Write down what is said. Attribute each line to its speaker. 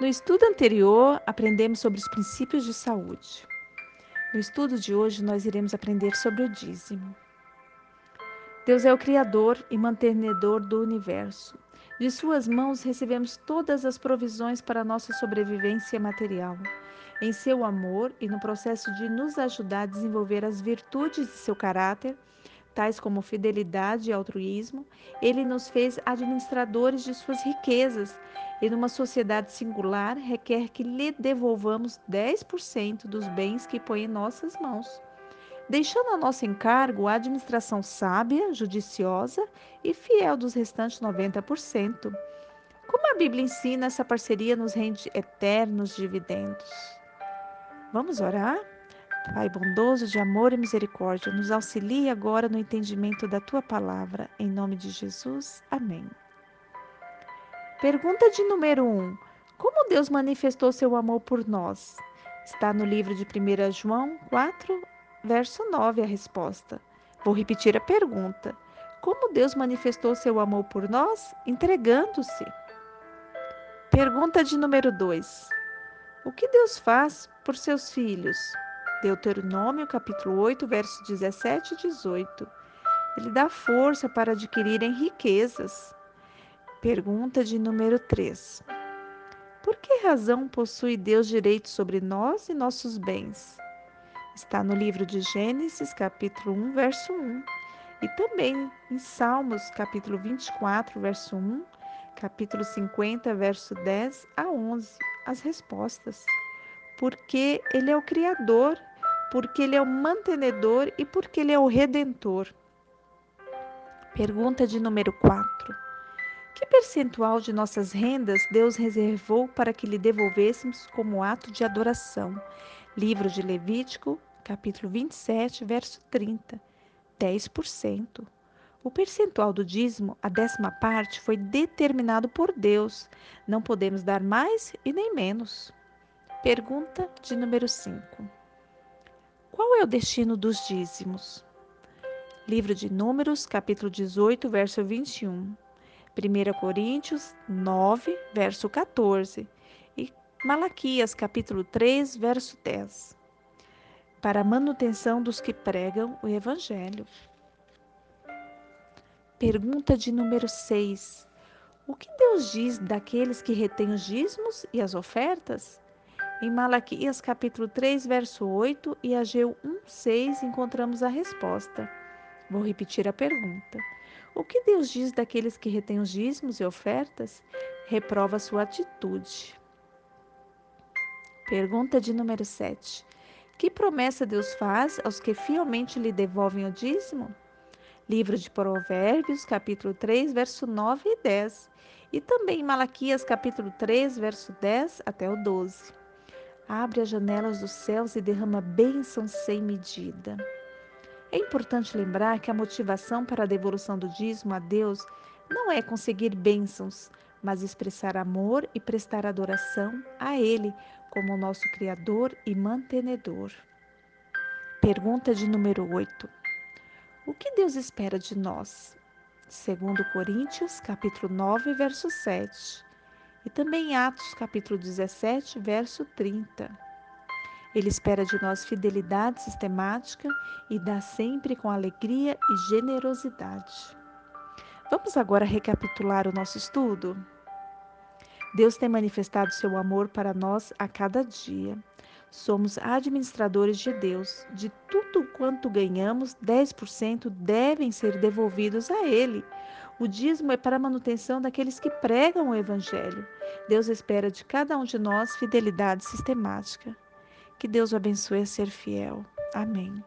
Speaker 1: No estudo anterior, aprendemos sobre os princípios de saúde. No estudo de hoje, nós iremos aprender sobre o dízimo. Deus é o Criador e mantenedor do universo. De Suas mãos recebemos todas as provisões para nossa sobrevivência material. Em seu amor e no processo de nos ajudar a desenvolver as virtudes de seu caráter, tais como fidelidade e altruísmo, ele nos fez administradores de suas riquezas e, numa sociedade singular, requer que lhe devolvamos 10% dos bens que põe em nossas mãos, deixando a nosso encargo a administração sábia, judiciosa e fiel dos restantes 90%. Como a Bíblia ensina, essa parceria nos rende eternos dividendos. Vamos orar? Pai bondoso de amor e misericórdia, nos auxilie agora no entendimento da tua palavra. Em nome de Jesus. Amém. Pergunta de número 1. Um, como Deus manifestou seu amor por nós? Está no livro de 1 João 4, verso 9 a resposta. Vou repetir a pergunta. Como Deus manifestou seu amor por nós? Entregando-se. Pergunta de número 2. O que Deus faz por seus filhos? Deuteronômio capítulo 8, versos 17 e 18. Ele dá força para adquirirem riquezas. Pergunta de número 3. Por que razão possui Deus direito sobre nós e nossos bens? Está no livro de Gênesis, capítulo 1, verso 1. E também em Salmos, capítulo 24, verso 1, capítulo 50, verso 10 a 11, as respostas. Porque Ele é o Criador porque Ele é o mantenedor e porque Ele é o redentor. Pergunta de número 4. Que percentual de nossas rendas Deus reservou para que lhe devolvêssemos como ato de adoração? Livro de Levítico, capítulo 27, verso 30. 10%. O percentual do dízimo, a décima parte, foi determinado por Deus. Não podemos dar mais e nem menos. Pergunta de número 5. É o destino dos dízimos? Livro de Números, capítulo 18, verso 21. 1 Coríntios 9, verso 14. E Malaquias, capítulo 3, verso 10. Para a manutenção dos que pregam o Evangelho. Pergunta de número 6. O que Deus diz daqueles que retêm os dízimos e as ofertas? Em Malaquias capítulo 3, verso 8 e Ageu 1, 6 encontramos a resposta. Vou repetir a pergunta. O que Deus diz daqueles que retêm os dízimos e ofertas? Reprova sua atitude. Pergunta de número 7. Que promessa Deus faz aos que fielmente lhe devolvem o dízimo? Livro de Provérbios, capítulo 3, verso 9 e 10. E também Malaquias, capítulo 3, verso 10 até o 12 abre as janelas dos céus e derrama bênçãos sem medida. É importante lembrar que a motivação para a devolução do dízimo a Deus não é conseguir bênçãos, mas expressar amor e prestar adoração a Ele como nosso Criador e mantenedor. Pergunta de número 8. O que Deus espera de nós? Segundo Coríntios, capítulo 9, verso 7 e também Atos capítulo 17, verso 30. Ele espera de nós fidelidade sistemática e dá sempre com alegria e generosidade. Vamos agora recapitular o nosso estudo? Deus tem manifestado seu amor para nós a cada dia. Somos administradores de Deus. De tudo quanto ganhamos, 10% devem ser devolvidos a Ele. O dízimo é para a manutenção daqueles que pregam o Evangelho. Deus espera de cada um de nós fidelidade sistemática. Que Deus o abençoe a ser fiel. Amém.